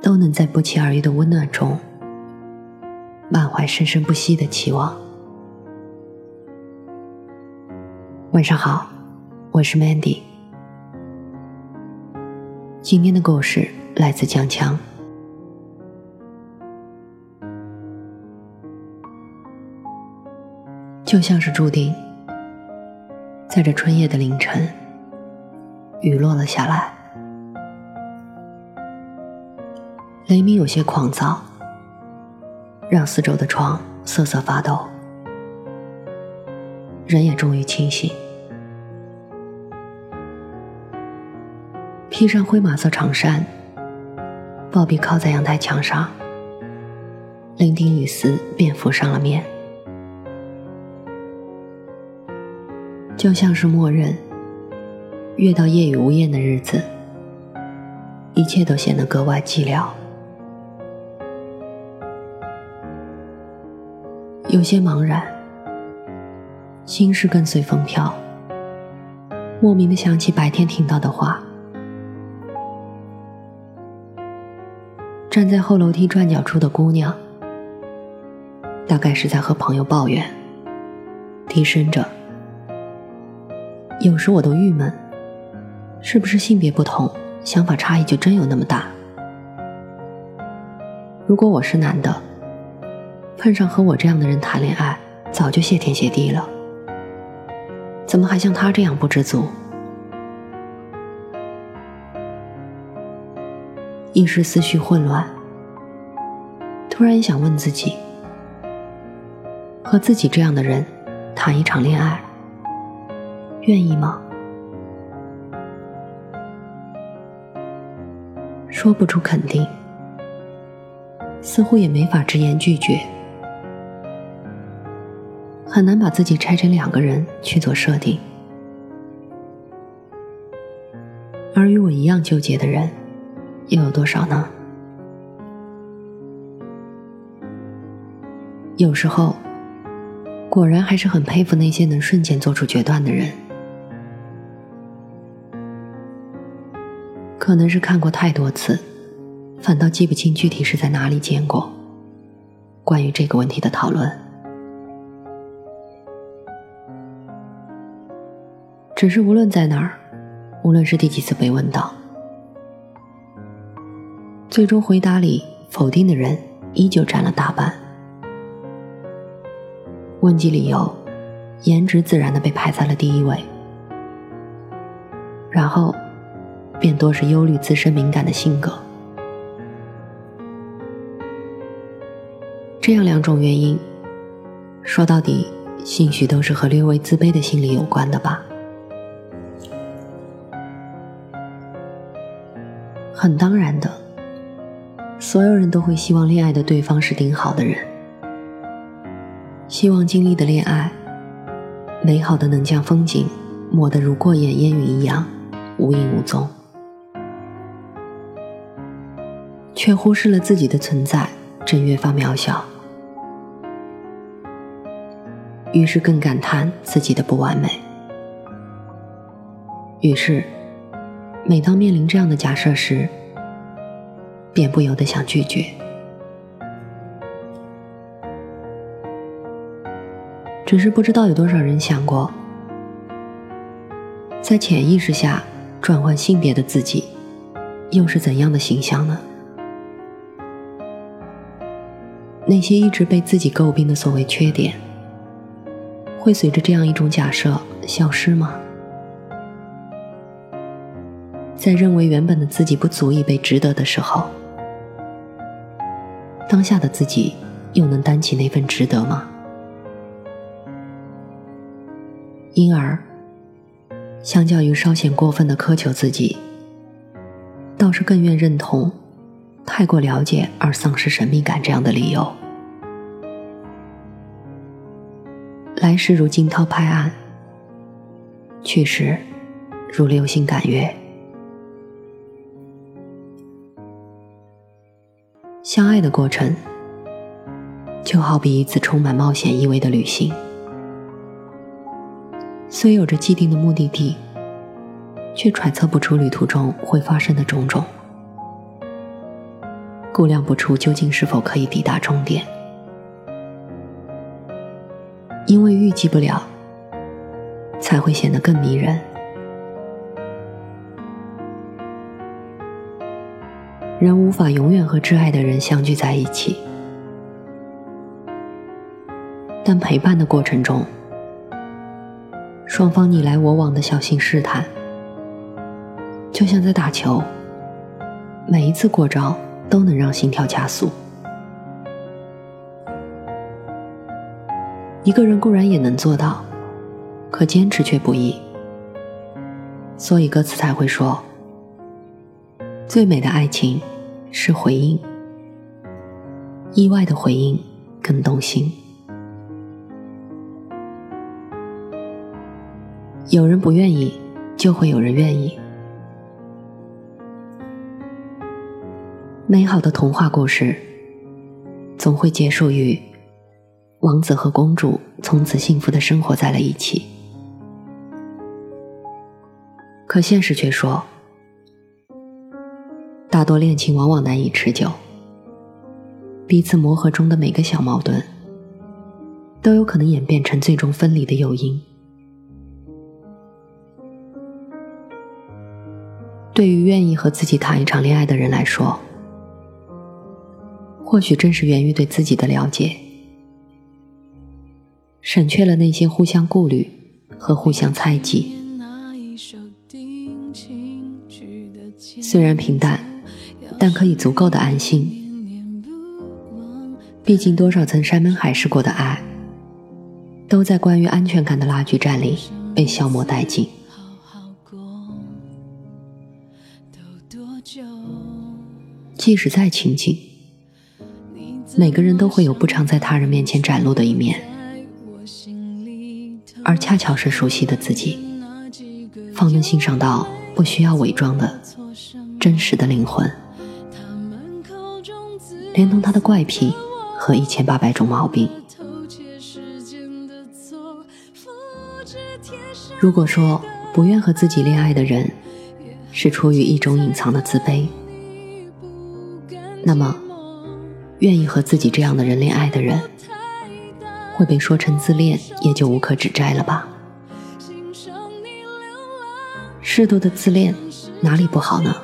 都能在不期而遇的温暖中，满怀生生不息的期望。晚上好，我是 Mandy。今天的故事来自江强，就像是注定，在这春夜的凌晨，雨落了下来。雷鸣有些狂躁，让四周的窗瑟瑟发抖。人也终于清醒，披上灰马色长衫，鲍比靠在阳台墙上，伶仃雨丝便浮上了面，就像是默认，越到夜雨无言的日子，一切都显得格外寂寥。有些茫然，心事跟随风飘，莫名的想起白天听到的话。站在后楼梯转角处的姑娘，大概是在和朋友抱怨，低声着。有时我都郁闷，是不是性别不同，想法差异就真有那么大？如果我是男的。碰上和我这样的人谈恋爱，早就谢天谢地了。怎么还像他这样不知足？一时思绪混乱，突然想问自己：和自己这样的人谈一场恋爱，愿意吗？说不出肯定，似乎也没法直言拒绝。很难把自己拆成两个人去做设定，而与我一样纠结的人，又有多少呢？有时候，果然还是很佩服那些能瞬间做出决断的人。可能是看过太多次，反倒记不清具体是在哪里见过关于这个问题的讨论。只是无论在哪儿，无论是第几次被问到，最终回答里否定的人依旧占了大半。问及理由，颜值自然的被排在了第一位，然后便多是忧虑自身敏感的性格。这样两种原因，说到底，兴许都是和略微自卑的心理有关的吧。很当然的，所有人都会希望恋爱的对方是顶好的人，希望经历的恋爱，美好的能将风景抹得如过眼烟云一样无影无踪，却忽视了自己的存在正越发渺小，于是更感叹自己的不完美，于是。每当面临这样的假设时，便不由得想拒绝。只是不知道有多少人想过，在潜意识下转换性别的自己，又是怎样的形象呢？那些一直被自己诟病的所谓缺点，会随着这样一种假设消失吗？在认为原本的自己不足以被值得的时候，当下的自己又能担起那份值得吗？因而，相较于稍显过分的苛求自己，倒是更愿认同，太过了解而丧失神秘感这样的理由。来时如惊涛拍岸，去时如流星赶月。相爱的过程，就好比一次充满冒险意味的旅行。虽有着既定的目的地，却揣测不出旅途中会发生的种种，估量不出究竟是否可以抵达终点。因为预计不了，才会显得更迷人。人无法永远和挚爱的人相聚在一起，但陪伴的过程中，双方你来我往的小心试探，就像在打球，每一次过招都能让心跳加速。一个人固然也能做到，可坚持却不易，所以歌词才会说。最美的爱情是回应，意外的回应更动心。有人不愿意，就会有人愿意。美好的童话故事总会结束于王子和公主从此幸福的生活在了一起，可现实却说。大多恋情往往难以持久，彼此磨合中的每个小矛盾，都有可能演变成最终分离的诱因。对于愿意和自己谈一场恋爱的人来说，或许正是源于对自己的了解，省却了那些互相顾虑和互相猜忌。虽然平淡。但可以足够的安心。毕竟，多少曾山盟海誓过的爱，都在关于安全感的拉锯战里被消磨殆尽。即使再亲近，每个人都会有不常在他人面前展露的一面，而恰巧是熟悉的自己，方能欣赏到不需要伪装的真实的灵魂。连同他的怪癖和一千八百种毛病。如果说不愿和自己恋爱的人是出于一种隐藏的自卑，那么愿意和自己这样的人恋爱的人，会被说成自恋，也就无可指摘了吧？适度的自恋哪里不好呢？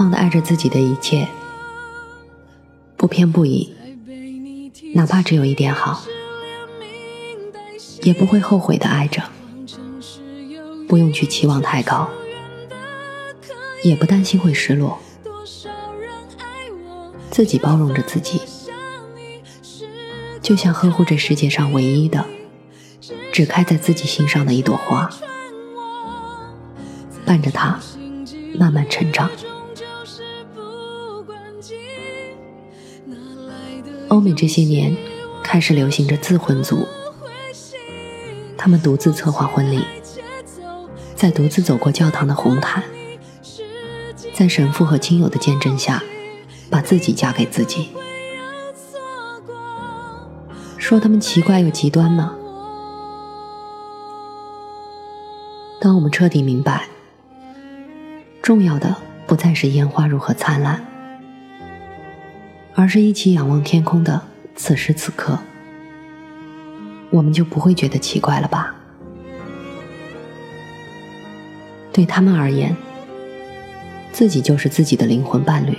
放的爱着自己的一切，不偏不倚，哪怕只有一点好，也不会后悔的爱着。不用去期望太高，也不担心会失落。自己包容着自己，就像呵护这世界上唯一的、只开在自己心上的一朵花，伴着它慢慢成长。欧美这些年开始流行着自婚族，他们独自策划婚礼，在独自走过教堂的红毯，在神父和亲友的见证下，把自己嫁给自己。说他们奇怪又极端吗？当我们彻底明白，重要的不再是烟花如何灿烂。而是一起仰望天空的此时此刻，我们就不会觉得奇怪了吧？对他们而言，自己就是自己的灵魂伴侣，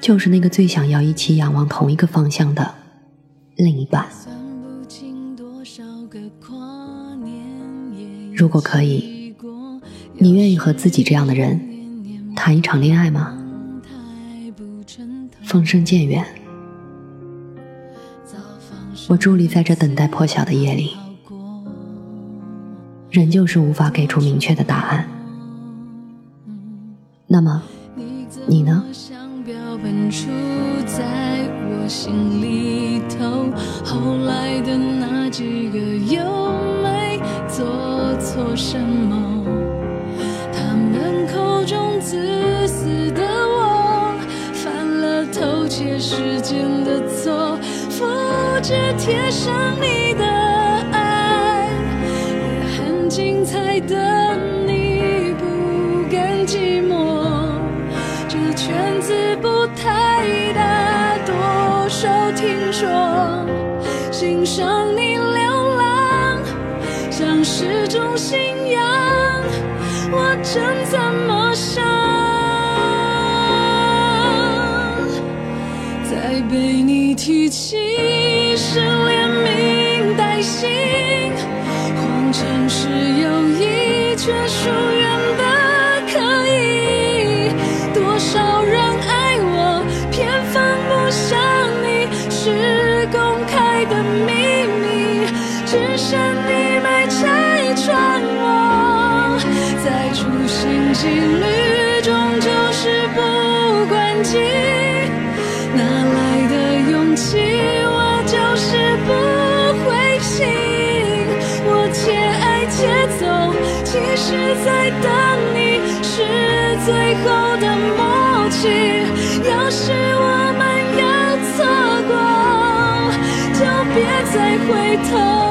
就是那个最想要一起仰望同一个方向的另一半。如果可以，你愿意和自己这样的人谈一场恋爱吗？风声渐远。我伫立在这等待破晓的夜里，仍旧是无法给出明确的答案。那么，你呢？在我心里头，后来的那几个又没做错什么？偷窃时间的错，复制贴上你的爱，也很精彩的你不甘寂寞，这圈子不太大，多少听说，欣赏你流浪，像是种信仰，我真怎么想？再被你提起是连名带姓，谎称是友谊，却疏是在等你，是最后的默契。要是我们要错过，就别再回头。